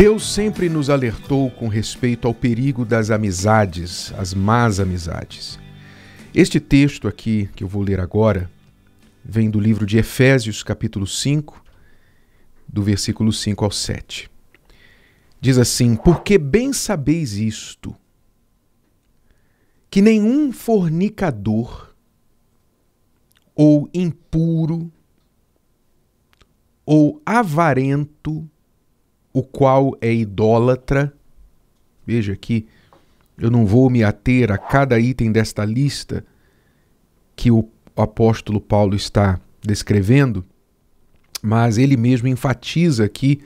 Deus sempre nos alertou com respeito ao perigo das amizades, as más amizades. Este texto aqui que eu vou ler agora vem do livro de Efésios, capítulo 5, do versículo 5 ao 7. Diz assim: Porque bem sabeis isto, que nenhum fornicador, ou impuro, ou avarento, o qual é idólatra. Veja que eu não vou me ater a cada item desta lista que o apóstolo Paulo está descrevendo, mas ele mesmo enfatiza aqui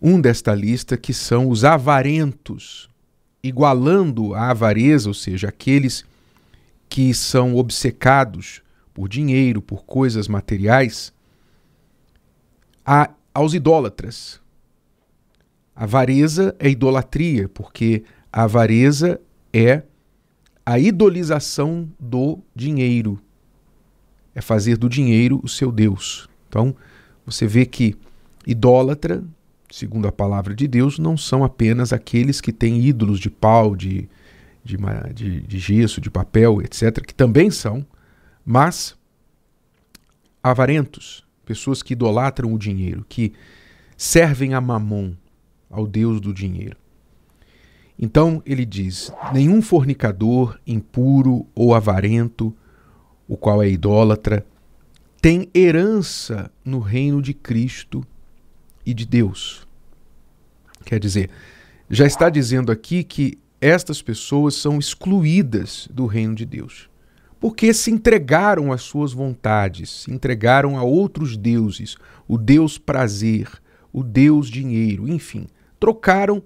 um desta lista que são os avarentos, igualando a avareza, ou seja, aqueles que são obcecados por dinheiro, por coisas materiais, a, aos idólatras, avareza é idolatria, porque a avareza é a idolização do dinheiro. É fazer do dinheiro o seu Deus. Então, você vê que idólatra, segundo a palavra de Deus, não são apenas aqueles que têm ídolos de pau, de, de, de, de gesso, de papel, etc., que também são, mas avarentos, pessoas que idolatram o dinheiro, que servem a mamon, ao Deus do dinheiro. Então ele diz: nenhum fornicador, impuro ou avarento, o qual é idólatra, tem herança no reino de Cristo e de Deus. Quer dizer, já está dizendo aqui que estas pessoas são excluídas do reino de Deus, porque se entregaram às suas vontades, se entregaram a outros deuses, o Deus prazer, o Deus dinheiro, enfim, trocaram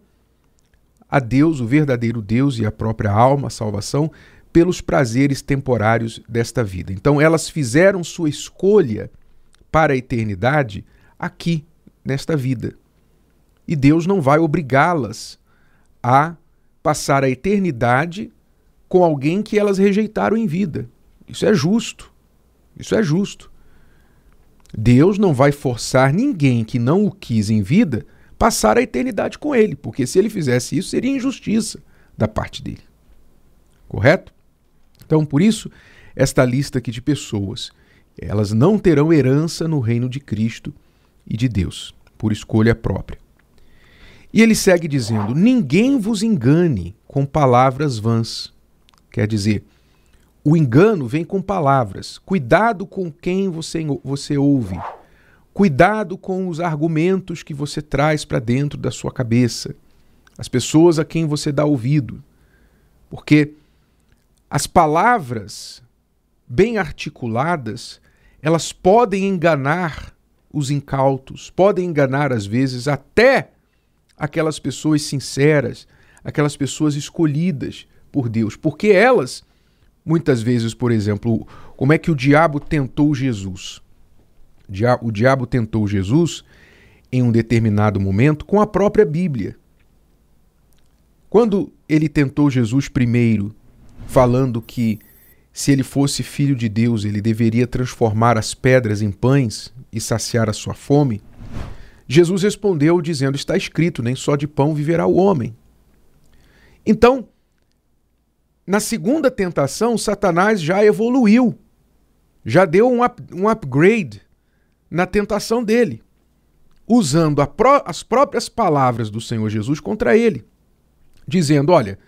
a Deus, o verdadeiro Deus e a própria alma, a salvação, pelos prazeres temporários desta vida. Então elas fizeram sua escolha para a eternidade aqui, nesta vida. E Deus não vai obrigá-las a passar a eternidade com alguém que elas rejeitaram em vida. Isso é justo. Isso é justo. Deus não vai forçar ninguém que não o quis em vida passar a eternidade com ele, porque se ele fizesse isso seria injustiça da parte dele. Correto? Então, por isso, esta lista aqui de pessoas, elas não terão herança no reino de Cristo e de Deus, por escolha própria. E ele segue dizendo: Ninguém vos engane com palavras vãs. Quer dizer, o engano vem com palavras. Cuidado com quem você, você ouve. Cuidado com os argumentos que você traz para dentro da sua cabeça, as pessoas a quem você dá ouvido. Porque as palavras bem articuladas, elas podem enganar os incautos, podem enganar às vezes até aquelas pessoas sinceras, aquelas pessoas escolhidas por Deus, porque elas muitas vezes, por exemplo, como é que o diabo tentou Jesus? O diabo tentou Jesus em um determinado momento com a própria Bíblia. Quando ele tentou Jesus primeiro, falando que se ele fosse filho de Deus, ele deveria transformar as pedras em pães e saciar a sua fome, Jesus respondeu dizendo: Está escrito, nem só de pão viverá o homem. Então, na segunda tentação, Satanás já evoluiu, já deu um, up, um upgrade na tentação dele, usando pró as próprias palavras do Senhor Jesus contra ele, dizendo: Olha,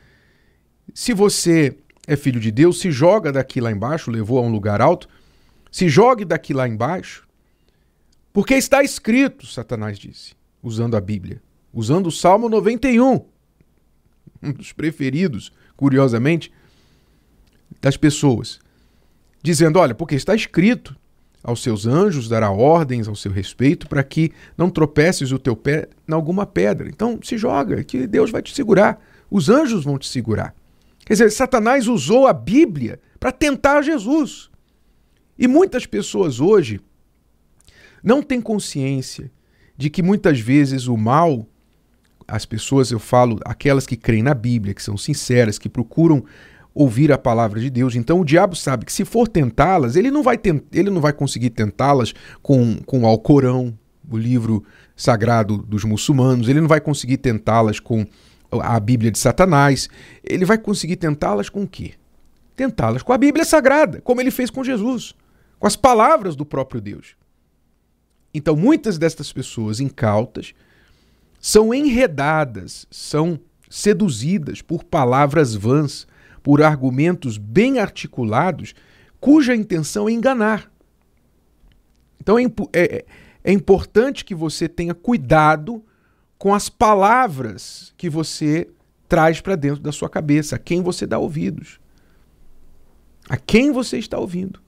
se você é filho de Deus, se joga daqui lá embaixo, levou a um lugar alto, se jogue daqui lá embaixo, porque está escrito, Satanás disse, usando a Bíblia, usando o Salmo 91, um dos preferidos, curiosamente, das pessoas, dizendo: Olha, porque está escrito, aos seus anjos, dará ordens ao seu respeito para que não tropeces o teu pé em alguma pedra. Então se joga, que Deus vai te segurar. Os anjos vão te segurar. Quer dizer, Satanás usou a Bíblia para tentar Jesus. E muitas pessoas hoje não têm consciência de que muitas vezes o mal, as pessoas, eu falo, aquelas que creem na Bíblia, que são sinceras, que procuram ouvir a palavra de Deus. Então o diabo sabe que se for tentá-las, ele não vai tent... ele não vai conseguir tentá-las com, com o Alcorão, o livro sagrado dos muçulmanos, ele não vai conseguir tentá-las com a Bíblia de Satanás, ele vai conseguir tentá-las com o quê? Tentá-las com a Bíblia sagrada, como ele fez com Jesus, com as palavras do próprio Deus. Então, muitas destas pessoas incautas são enredadas, são seduzidas por palavras vãs, por argumentos bem articulados, cuja intenção é enganar. Então é, é, é importante que você tenha cuidado com as palavras que você traz para dentro da sua cabeça, a quem você dá ouvidos. A quem você está ouvindo.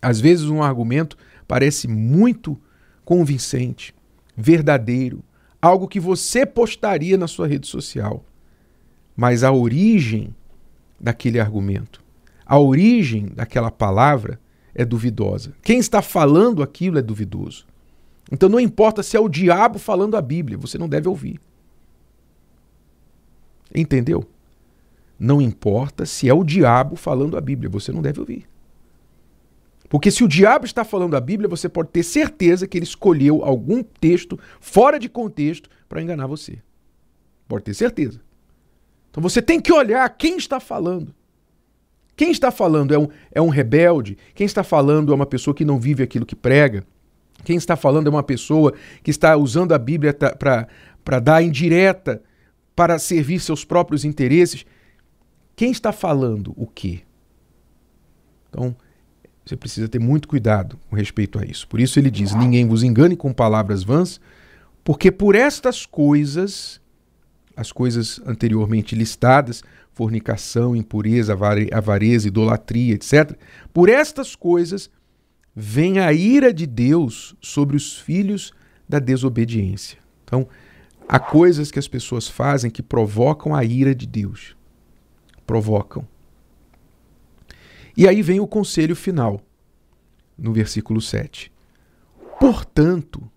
Às vezes um argumento parece muito convincente, verdadeiro, algo que você postaria na sua rede social. Mas a origem daquele argumento, a origem daquela palavra é duvidosa. Quem está falando aquilo é duvidoso. Então não importa se é o diabo falando a Bíblia, você não deve ouvir. Entendeu? Não importa se é o diabo falando a Bíblia, você não deve ouvir. Porque se o diabo está falando a Bíblia, você pode ter certeza que ele escolheu algum texto fora de contexto para enganar você. Pode ter certeza. Então você tem que olhar quem está falando. Quem está falando é um, é um rebelde? Quem está falando é uma pessoa que não vive aquilo que prega? Quem está falando é uma pessoa que está usando a Bíblia para dar indireta, para servir seus próprios interesses? Quem está falando o quê? Então, você precisa ter muito cuidado com respeito a isso. Por isso ele diz: ninguém vos engane com palavras vãs, porque por estas coisas, as coisas anteriormente listadas, fornicação, impureza, avareza, idolatria, etc. Por estas coisas vem a ira de Deus sobre os filhos da desobediência. Então, há coisas que as pessoas fazem que provocam a ira de Deus. Provocam. E aí vem o conselho final, no versículo 7. Portanto,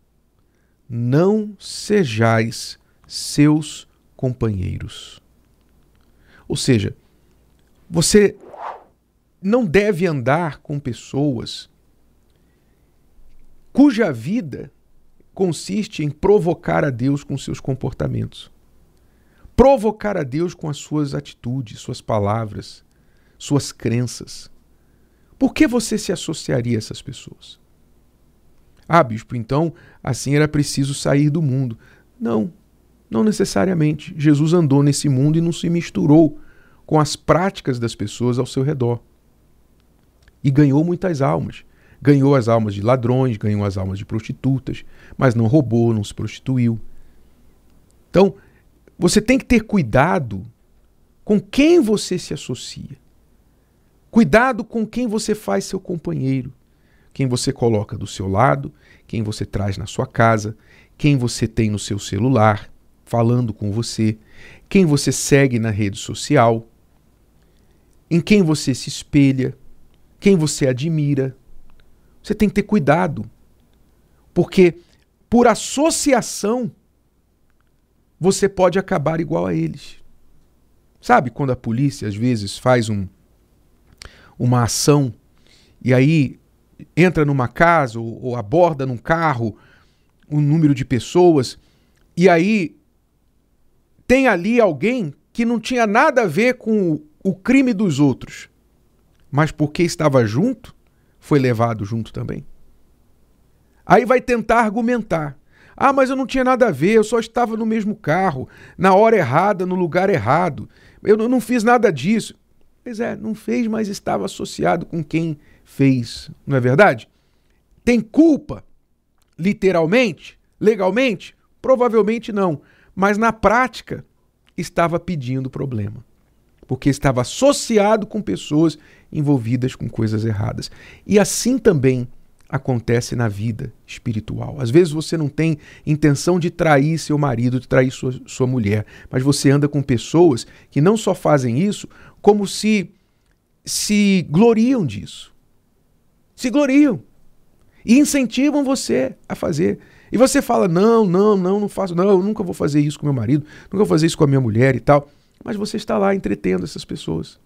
não sejais seus companheiros. Ou seja, você não deve andar com pessoas cuja vida consiste em provocar a Deus com seus comportamentos. Provocar a Deus com as suas atitudes, suas palavras, suas crenças. Por que você se associaria a essas pessoas? Ah, bispo, então assim era preciso sair do mundo. Não, não necessariamente. Jesus andou nesse mundo e não se misturou com as práticas das pessoas ao seu redor. E ganhou muitas almas. Ganhou as almas de ladrões, ganhou as almas de prostitutas, mas não roubou, não se prostituiu. Então, você tem que ter cuidado com quem você se associa. Cuidado com quem você faz seu companheiro. Quem você coloca do seu lado, quem você traz na sua casa, quem você tem no seu celular, falando com você, quem você segue na rede social, em quem você se espelha, quem você admira. Você tem que ter cuidado, porque por associação você pode acabar igual a eles. Sabe quando a polícia às vezes faz um, uma ação e aí entra numa casa ou, ou aborda num carro um número de pessoas e aí tem ali alguém que não tinha nada a ver com o crime dos outros, mas porque estava junto, foi levado junto também. Aí vai tentar argumentar. Ah, mas eu não tinha nada a ver, eu só estava no mesmo carro, na hora errada, no lugar errado. Eu não fiz nada disso. Pois é, não fez, mas estava associado com quem fez, não é verdade? Tem culpa, literalmente, legalmente? Provavelmente não mas na prática estava pedindo problema, porque estava associado com pessoas envolvidas com coisas erradas. E assim também acontece na vida espiritual. Às vezes você não tem intenção de trair seu marido, de trair sua, sua mulher, mas você anda com pessoas que não só fazem isso, como se se gloriam disso. Se gloriam. E incentivam você a fazer. E você fala: não, não, não, não faço, não, eu nunca vou fazer isso com meu marido, nunca vou fazer isso com a minha mulher e tal. Mas você está lá entretendo essas pessoas.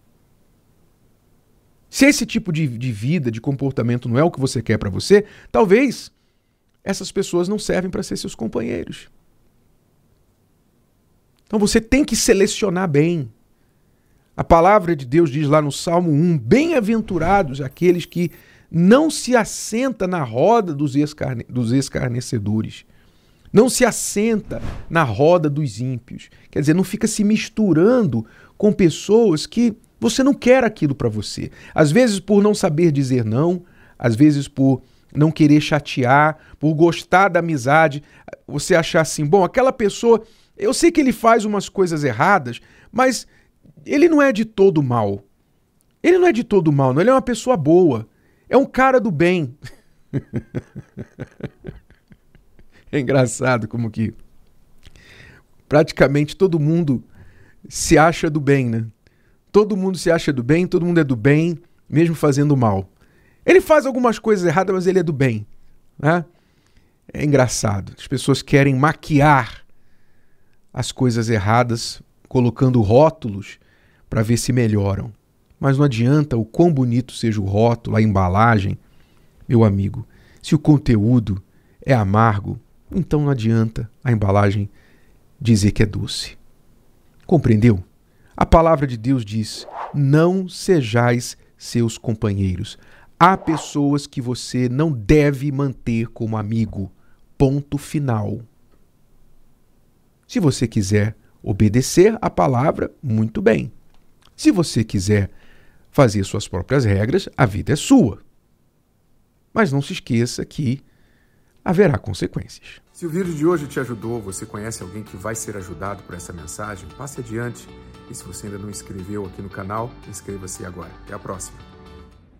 Se esse tipo de, de vida, de comportamento não é o que você quer para você, talvez essas pessoas não servem para ser seus companheiros. Então você tem que selecionar bem. A palavra de Deus diz lá no Salmo 1: Bem-aventurados aqueles que não se assenta na roda dos, escarne dos escarnecedores, não se assenta na roda dos ímpios. Quer dizer, não fica se misturando com pessoas que você não quer aquilo para você. Às vezes por não saber dizer não, às vezes por não querer chatear, por gostar da amizade, você achar assim, bom, aquela pessoa, eu sei que ele faz umas coisas erradas, mas ele não é de todo mal. Ele não é de todo mal, não. Ele é uma pessoa boa. É um cara do bem. é engraçado como que praticamente todo mundo se acha do bem, né? Todo mundo se acha do bem, todo mundo é do bem, mesmo fazendo mal. Ele faz algumas coisas erradas, mas ele é do bem. Né? É engraçado. As pessoas querem maquiar as coisas erradas, colocando rótulos para ver se melhoram. Mas não adianta o quão bonito seja o rótulo, a embalagem, meu amigo. Se o conteúdo é amargo, então não adianta a embalagem dizer que é doce. Compreendeu? A palavra de Deus diz: não sejais seus companheiros. Há pessoas que você não deve manter como amigo. Ponto final. Se você quiser obedecer a palavra, muito bem. Se você quiser fazer suas próprias regras, a vida é sua. Mas não se esqueça que haverá consequências. Se o vídeo de hoje te ajudou, você conhece alguém que vai ser ajudado por essa mensagem, passe adiante. E se você ainda não inscreveu aqui no canal, inscreva-se agora. Até a próxima.